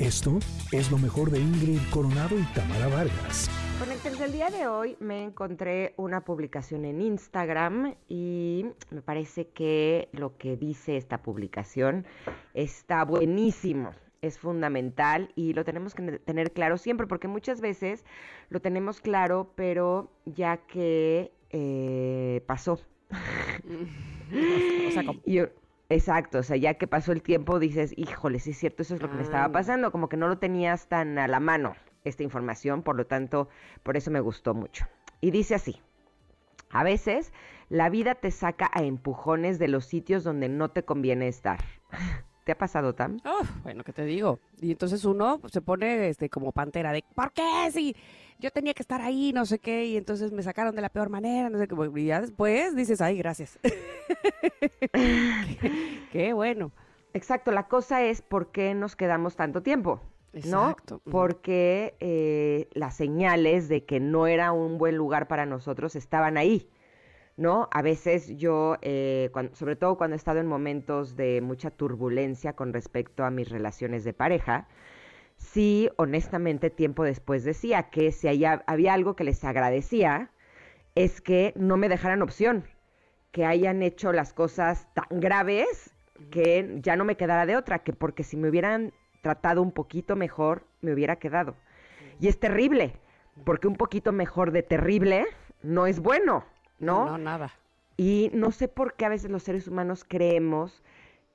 Esto es lo mejor de Ingrid Coronado y Tamara Vargas. Con el día de hoy me encontré una publicación en Instagram y me parece que lo que dice esta publicación está buenísimo es fundamental y lo tenemos que tener claro siempre, porque muchas veces lo tenemos claro, pero ya que eh, pasó. o sea, exacto, o sea, ya que pasó el tiempo dices, híjole, sí es cierto, eso es lo que me estaba ah. pasando, como que no lo tenías tan a la mano esta información, por lo tanto, por eso me gustó mucho. Y dice así, a veces la vida te saca a empujones de los sitios donde no te conviene estar. ¿Te ha pasado, Tam? bueno, ¿qué te digo? Y entonces uno se pone este como pantera de ¿por qué? Si yo tenía que estar ahí, no sé qué, y entonces me sacaron de la peor manera, no sé qué. Y ya después dices, ay, gracias. qué, bueno. Exacto, la cosa es por qué nos quedamos tanto tiempo. Exacto. ¿no? Porque eh, las señales de que no era un buen lugar para nosotros estaban ahí. ¿no? A veces yo, eh, sobre todo cuando he estado en momentos de mucha turbulencia con respecto a mis relaciones de pareja, sí, honestamente, tiempo después decía que si había, había algo que les agradecía, es que no me dejaran opción, que hayan hecho las cosas tan graves que ya no me quedara de otra, que porque si me hubieran tratado un poquito mejor, me hubiera quedado. Y es terrible, porque un poquito mejor de terrible no es bueno. ¿no? No, nada. Y no sé por qué a veces los seres humanos creemos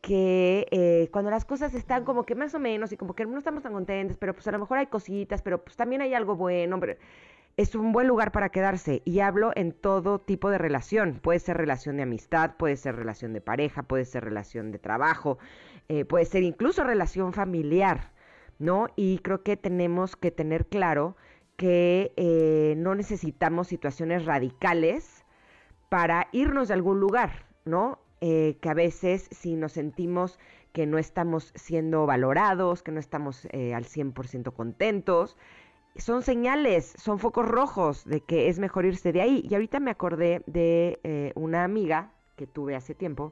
que eh, cuando las cosas están como que más o menos y como que no estamos tan contentos, pero pues a lo mejor hay cositas, pero pues también hay algo bueno, pero es un buen lugar para quedarse y hablo en todo tipo de relación. Puede ser relación de amistad, puede ser relación de pareja, puede ser relación de trabajo, eh, puede ser incluso relación familiar, ¿no? Y creo que tenemos que tener claro que eh, no necesitamos situaciones radicales para irnos de algún lugar, ¿no? Eh, que a veces si nos sentimos que no estamos siendo valorados, que no estamos eh, al 100% contentos, son señales, son focos rojos de que es mejor irse de ahí. Y ahorita me acordé de eh, una amiga que tuve hace tiempo,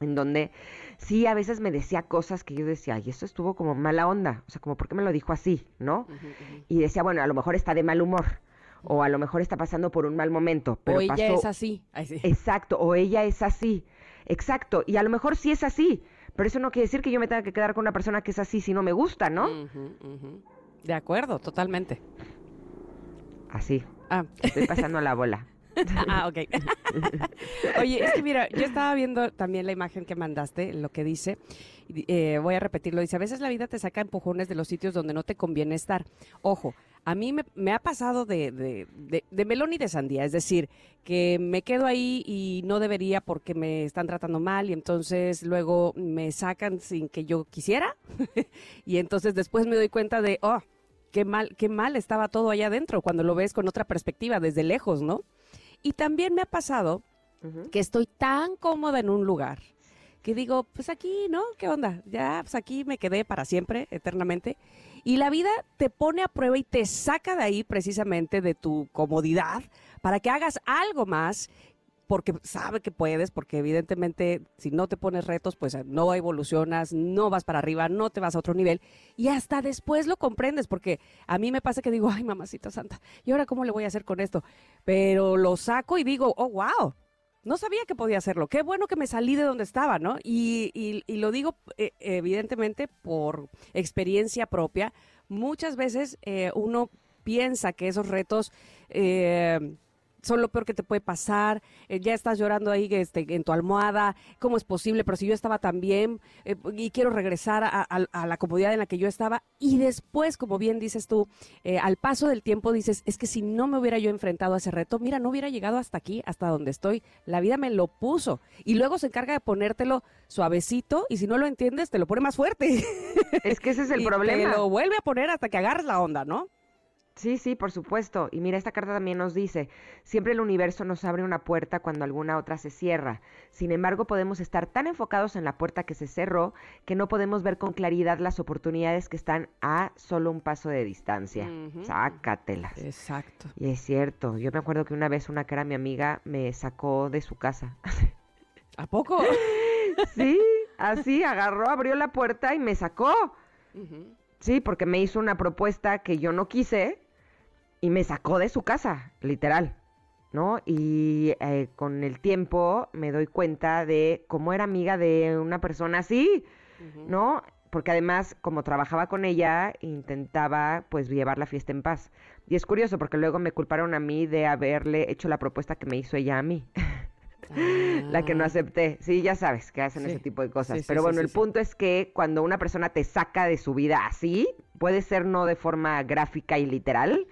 en donde sí a veces me decía cosas que yo decía, y eso estuvo como mala onda, o sea, como, ¿por qué me lo dijo así? ¿No? Y decía, bueno, a lo mejor está de mal humor o a lo mejor está pasando por un mal momento. Pero o ella es así. Exacto, o ella es así. Exacto, y a lo mejor sí es así, pero eso no quiere decir que yo me tenga que quedar con una persona que es así si no me gusta, ¿no? De acuerdo, totalmente. Así. Ah. Estoy pasando la bola. ah, ok. Oye, es que mira, yo estaba viendo también la imagen que mandaste, lo que dice, eh, voy a repetirlo, dice, a veces la vida te saca empujones de los sitios donde no te conviene estar. Ojo, a mí me, ha pasado de, de, melón y de sandía, es decir, que me quedo ahí y no debería porque me están tratando mal y entonces luego me sacan sin que yo quisiera y entonces después me doy cuenta de, oh, qué mal, qué mal estaba todo allá adentro cuando lo ves con otra perspectiva, desde lejos, ¿no? Y también me ha pasado que estoy tan cómoda en un lugar que digo, pues aquí, ¿no? ¿Qué onda? Ya, pues aquí me quedé para siempre, eternamente. Y la vida te pone a prueba y te saca de ahí precisamente de tu comodidad para que hagas algo más porque sabe que puedes, porque evidentemente si no te pones retos, pues no evolucionas, no vas para arriba, no te vas a otro nivel y hasta después lo comprendes, porque a mí me pasa que digo, ay mamacita santa, ¿y ahora cómo le voy a hacer con esto? Pero lo saco y digo, oh, wow, no sabía que podía hacerlo. Qué bueno que me salí de donde estaba, ¿no? Y, y, lo digo eh, evidentemente por experiencia propia. Muchas veces eh, uno piensa que esos retos eh, son lo peor que te puede pasar, eh, ya estás llorando ahí este, en tu almohada, ¿cómo es posible? Pero si yo estaba tan bien eh, y quiero regresar a, la comodidad en la que yo estaba. Y después, como bien dices tú, eh, al paso del tiempo dices, es que si no me hubiera yo enfrentado a ese reto, mira, no hubiera llegado hasta aquí, hasta donde estoy. La vida me lo puso. Y luego se encarga de ponértelo suavecito y si no lo entiendes, te lo pone más fuerte. Es que ese es el y problema. Te lo vuelve a poner hasta que agarres la onda, ¿no? Sí, sí, por supuesto. Y mira, esta carta también nos dice, siempre el universo nos abre una puerta cuando alguna otra se cierra. Sin embargo, podemos estar tan enfocados en la puerta que se cerró que no podemos ver con claridad las oportunidades que están a solo un paso de distancia. Sácatelas. Exacto. Y es cierto. Yo me acuerdo que una vez una cara mi amiga me sacó de su casa. ¿A poco? sí, así, agarró, abrió la puerta y me sacó. Sí, porque me hizo una propuesta que yo no quise y me sacó de su casa, literal. ¿no? Y eh, con el tiempo me doy cuenta de cómo era amiga de una persona así, ¿no? Porque además, como trabajaba con ella, intentaba pues llevar la fiesta en paz. Y es curioso porque luego me culparon a mí de haberle hecho la propuesta que me hizo ella a mí. la que no ah. acepté. Sí, ya sabes que hacen ese tipo de cosas. Pero bueno, el punto es que cuando una persona te saca de su vida así, puede ser no de forma gráfica y literal,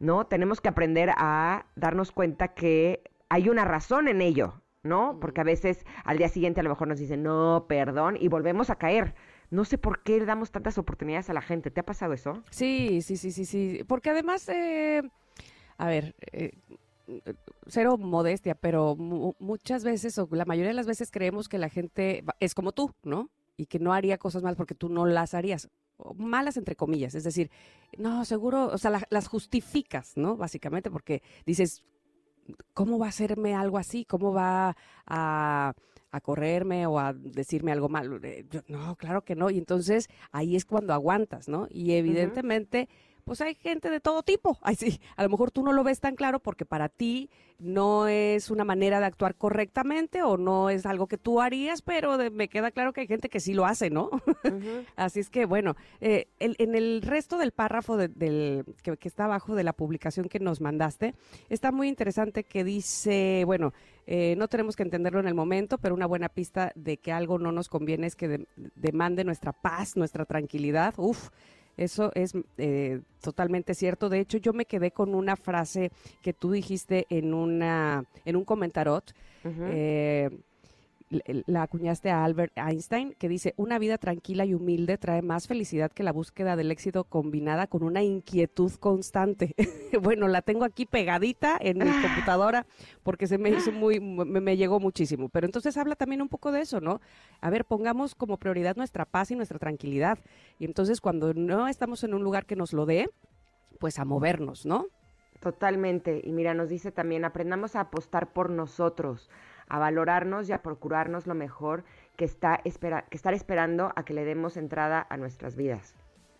¿no? Tenemos que aprender a darnos cuenta que hay una razón en ello, ¿no? Porque a veces al día siguiente a lo mejor nos dicen, no, perdón, y volvemos a caer. No sé por qué le damos tantas oportunidades a la gente. ¿Te ha pasado eso? Sí, sí, sí, sí, sí. Porque además, eh, a ver, eh, cero modestia, pero muchas veces, o la mayoría de las veces creemos que la gente es como tú, ¿no? Y que no haría cosas mal porque tú no las harías. Malas entre comillas, es decir, no, seguro, o sea, las justificas, ¿no? Básicamente porque dices, ¿cómo va a hacerme algo así? ¿Cómo va a, a correrme o a decirme algo mal? Eh, no, claro que no. Y entonces ahí es cuando aguantas, ¿no? Y evidentemente pues hay gente de todo tipo. Ay, sí, a lo mejor tú no lo ves tan claro porque para ti no es una manera de actuar correctamente o no es algo que tú harías, pero me queda claro que hay gente que sí lo hace, ¿no? Así es que, bueno, eh, en el resto del párrafo del, que, está abajo de la publicación que nos mandaste, está muy interesante que dice, bueno, eh, no tenemos que entenderlo en el momento, pero una buena pista de que algo no nos conviene es que demande nuestra paz, nuestra tranquilidad. Uf, eso es eh, totalmente cierto. De hecho, yo me quedé con una frase que tú dijiste en una en un comentarot la acuñaste a Albert Einstein, que dice, una vida tranquila y humilde trae más felicidad que la búsqueda del éxito combinada con una inquietud constante. bueno, la tengo aquí pegadita en mi computadora porque se me hizo muy, me, llegó muchísimo. Pero entonces habla también un poco de eso, ¿no? A ver, pongamos como prioridad nuestra paz y nuestra tranquilidad. Y entonces cuando no estamos en un lugar que nos lo dé, pues a movernos, ¿no? Totalmente. Y mira, nos dice también, aprendamos a apostar por nosotros a valorarnos y a procurarnos lo mejor que, está espera, que estar esperando a que le demos entrada a nuestras vidas.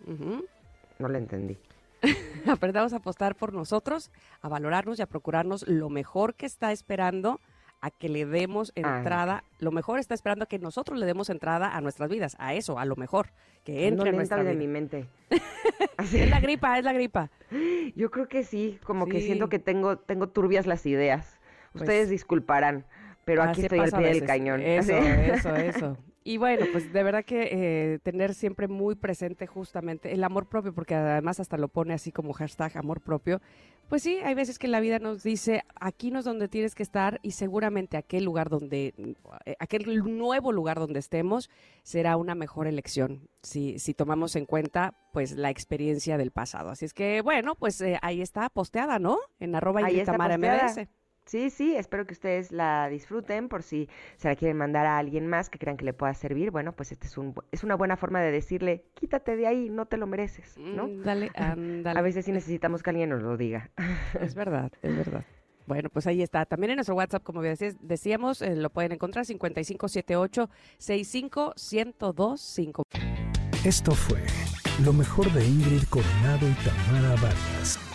No lo entendí. Aprendamos a apostar por nosotros, a valorarnos y a procurarnos lo mejor que está esperando a que le demos ah. entrada, lo mejor está esperando a que nosotros le demos entrada a nuestras vidas, a eso, a lo mejor, que entre en nuestra vida. de mi mente. es la gripa, es la gripa. Yo creo que sí, como que siento que tengo, tengo turbias las ideas. Pues Ustedes disculparán pero aquí estoy al pie del cañón. Eso, eso, eso. Y bueno, pues de verdad que eh, tener siempre muy presente justamente el amor propio, porque además hasta lo pone así como hashtag amor propio. Pues sí, hay veces que la vida nos dice, aquí no es donde tienes que estar y seguramente aquel lugar donde, eh, aquel nuevo lugar donde estemos será una mejor elección si, si tomamos en cuenta pues la experiencia del pasado. Así es que bueno, pues eh, ahí está posteada, ¿no? En arroba y Tamara MBS. Sí, sí, espero que ustedes la disfruten por si se la quieren mandar a alguien más que crean que le pueda servir. Bueno, pues este es, un, es una buena forma de decirle, quítate de ahí, no te lo mereces, ¿no? Mm, dale, A veces sí necesitamos que alguien nos lo diga. Es verdad, es verdad. Bueno, pues ahí está. También en nuestro WhatsApp, como decíamos, eh, lo pueden encontrar 5578 65125. Esto fue lo mejor de Ingrid Coronado y Tamara Vargas.